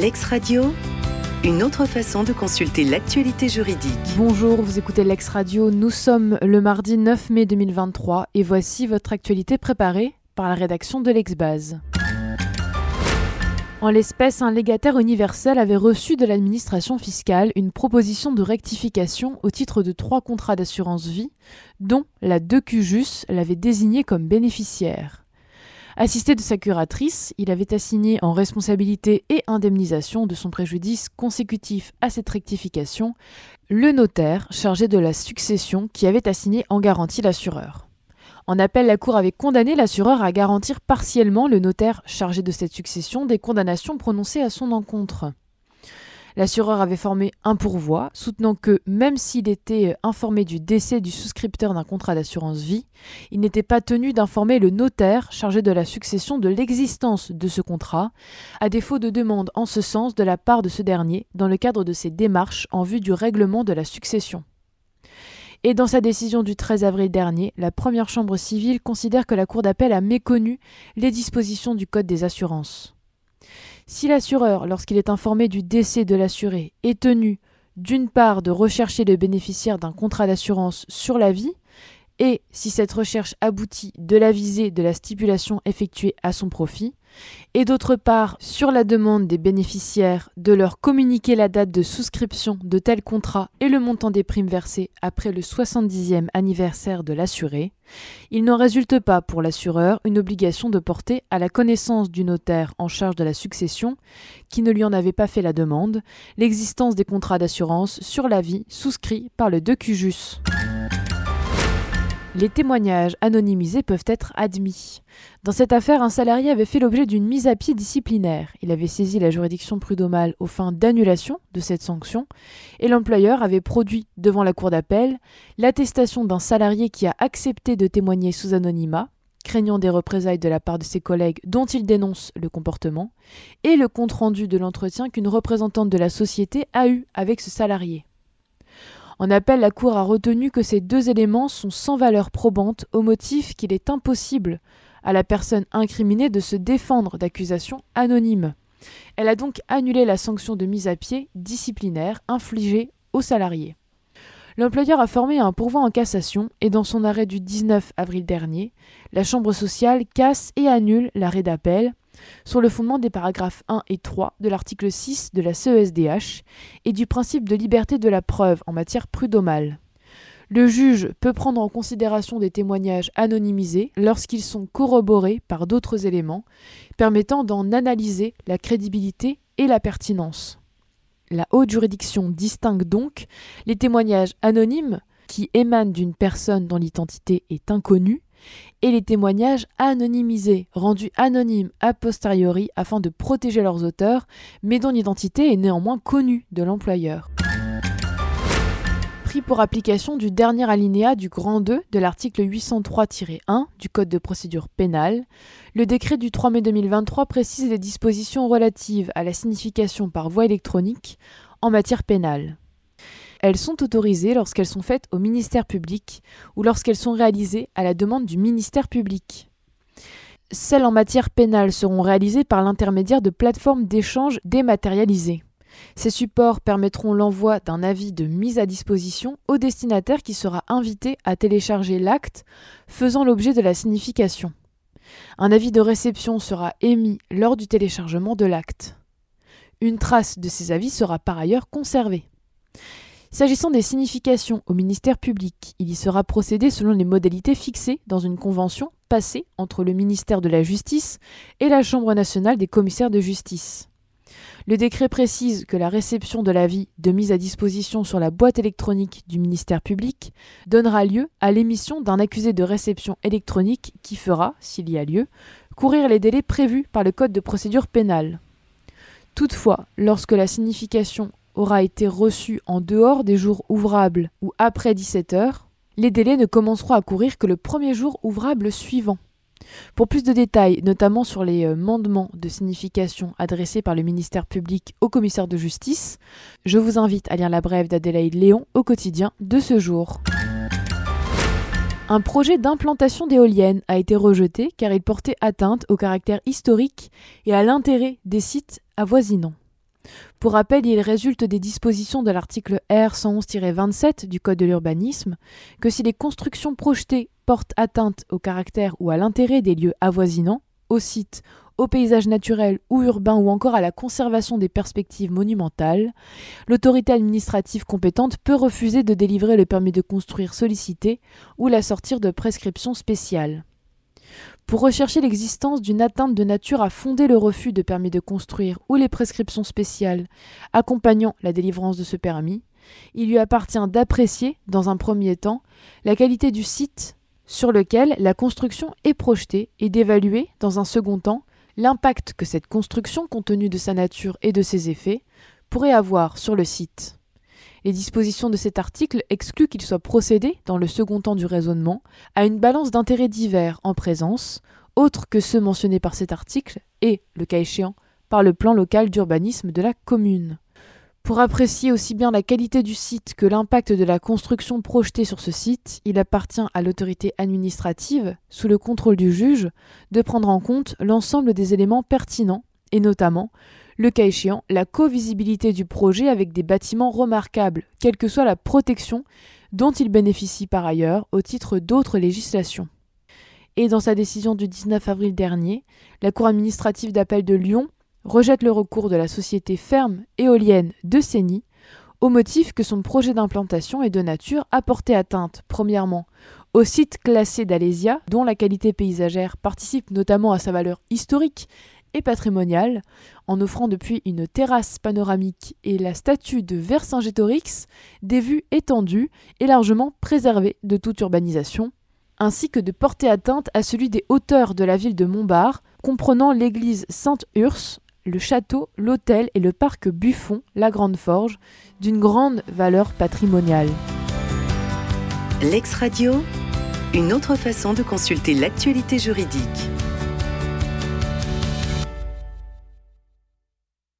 Lex Radio, une autre façon de consulter l'actualité juridique. Bonjour, vous écoutez Lex Radio. Nous sommes le mardi 9 mai 2023 et voici votre actualité préparée par la rédaction de l'Exbase. En l'espèce, un légataire universel avait reçu de l'administration fiscale une proposition de rectification au titre de trois contrats d'assurance vie, dont la 2QJUS l'avait désigné comme bénéficiaire. Assisté de sa curatrice, il avait assigné en responsabilité et indemnisation de son préjudice consécutif à cette rectification le notaire chargé de la succession qui avait assigné en garantie l'assureur. En appel, la Cour avait condamné l'assureur à garantir partiellement le notaire chargé de cette succession des condamnations prononcées à son encontre. L'assureur avait formé un pourvoi, soutenant que, même s'il était informé du décès du souscripteur d'un contrat d'assurance vie, il n'était pas tenu d'informer le notaire chargé de la succession de l'existence de ce contrat, à défaut de demande en ce sens de la part de ce dernier dans le cadre de ses démarches en vue du règlement de la succession. Et dans sa décision du 13 avril dernier, la première chambre civile considère que la Cour d'appel a méconnu les dispositions du Code des assurances. Si l'assureur, lorsqu'il est informé du décès de l'assuré, est tenu d'une part de rechercher le bénéficiaire d'un contrat d'assurance sur la vie, et si cette recherche aboutit de la visée de la stipulation effectuée à son profit, et d'autre part sur la demande des bénéficiaires de leur communiquer la date de souscription de tel contrat et le montant des primes versées après le 70e anniversaire de l'assuré, il n'en résulte pas pour l'assureur une obligation de porter à la connaissance du notaire en charge de la succession, qui ne lui en avait pas fait la demande, l'existence des contrats d'assurance sur la vie souscrits par le 2 les témoignages anonymisés peuvent être admis. Dans cette affaire, un salarié avait fait l'objet d'une mise à pied disciplinaire. Il avait saisi la juridiction prud'homale aux fins d'annulation de cette sanction, et l'employeur avait produit devant la cour d'appel l'attestation d'un salarié qui a accepté de témoigner sous anonymat, craignant des représailles de la part de ses collègues dont il dénonce le comportement, et le compte-rendu de l'entretien qu'une représentante de la société a eu avec ce salarié. En appel, la Cour a retenu que ces deux éléments sont sans valeur probante au motif qu'il est impossible à la personne incriminée de se défendre d'accusations anonymes. Elle a donc annulé la sanction de mise à pied disciplinaire infligée aux salariés. L'employeur a formé un pourvoi en cassation et dans son arrêt du 19 avril dernier, la Chambre sociale casse et annule l'arrêt d'appel sur le fondement des paragraphes 1 et 3 de l'article 6 de la CESDH et du principe de liberté de la preuve en matière prud'homale. Le juge peut prendre en considération des témoignages anonymisés lorsqu'ils sont corroborés par d'autres éléments, permettant d'en analyser la crédibilité et la pertinence. La haute juridiction distingue donc les témoignages anonymes qui émanent d'une personne dont l'identité est inconnue et les témoignages anonymisés, rendus anonymes a posteriori afin de protéger leurs auteurs, mais dont l'identité est néanmoins connue de l'employeur. Pris pour application du dernier alinéa du grand 2 de l'article 803-1 du Code de procédure pénale, le décret du 3 mai 2023 précise les dispositions relatives à la signification par voie électronique en matière pénale. Elles sont autorisées lorsqu'elles sont faites au ministère public ou lorsqu'elles sont réalisées à la demande du ministère public. Celles en matière pénale seront réalisées par l'intermédiaire de plateformes d'échange dématérialisées. Ces supports permettront l'envoi d'un avis de mise à disposition au destinataire qui sera invité à télécharger l'acte faisant l'objet de la signification. Un avis de réception sera émis lors du téléchargement de l'acte. Une trace de ces avis sera par ailleurs conservée. S'agissant des significations au ministère public, il y sera procédé selon les modalités fixées dans une convention passée entre le ministère de la Justice et la Chambre nationale des commissaires de justice. Le décret précise que la réception de l'avis de mise à disposition sur la boîte électronique du ministère public donnera lieu à l'émission d'un accusé de réception électronique qui fera, s'il y a lieu, courir les délais prévus par le Code de procédure pénale. Toutefois, lorsque la signification aura été reçu en dehors des jours ouvrables ou après 17 heures, les délais ne commenceront à courir que le premier jour ouvrable suivant. Pour plus de détails, notamment sur les euh, mandements de signification adressés par le ministère public au commissaire de justice, je vous invite à lire la brève d'Adélaïde Léon au quotidien de ce jour. Un projet d'implantation d'éoliennes a été rejeté car il portait atteinte au caractère historique et à l'intérêt des sites avoisinants. Pour rappel, il résulte des dispositions de l'article R 111-27 du Code de l'urbanisme que si les constructions projetées portent atteinte au caractère ou à l'intérêt des lieux avoisinants, au site, au paysage naturel ou urbain ou encore à la conservation des perspectives monumentales, l'autorité administrative compétente peut refuser de délivrer le permis de construire sollicité ou la sortir de prescriptions spéciales. Pour rechercher l'existence d'une atteinte de nature à fonder le refus de permis de construire ou les prescriptions spéciales accompagnant la délivrance de ce permis, il lui appartient d'apprécier, dans un premier temps, la qualité du site sur lequel la construction est projetée et d'évaluer, dans un second temps, l'impact que cette construction, compte tenu de sa nature et de ses effets, pourrait avoir sur le site. Les dispositions de cet article excluent qu'il soit procédé, dans le second temps du raisonnement, à une balance d'intérêts divers en présence, autres que ceux mentionnés par cet article, et, le cas échéant, par le plan local d'urbanisme de la commune. Pour apprécier aussi bien la qualité du site que l'impact de la construction projetée sur ce site, il appartient à l'autorité administrative, sous le contrôle du juge, de prendre en compte l'ensemble des éléments pertinents, et notamment le cas échéant, la co-visibilité du projet avec des bâtiments remarquables, quelle que soit la protection dont il bénéficie par ailleurs au titre d'autres législations. Et dans sa décision du 19 avril dernier, la Cour administrative d'appel de Lyon rejette le recours de la société ferme éolienne de Sény au motif que son projet d'implantation est de nature à porter atteinte, premièrement, au site classé d'Alésia, dont la qualité paysagère participe notamment à sa valeur historique et patrimoniale, en offrant depuis une terrasse panoramique et la statue de Vercingétorix des vues étendues et largement préservées de toute urbanisation, ainsi que de porter atteinte à celui des hauteurs de la ville de Montbard, comprenant l'église Sainte-Urse, le château, l'hôtel et le parc Buffon, la Grande Forge, d'une grande valeur patrimoniale. L'ex-radio, une autre façon de consulter l'actualité juridique.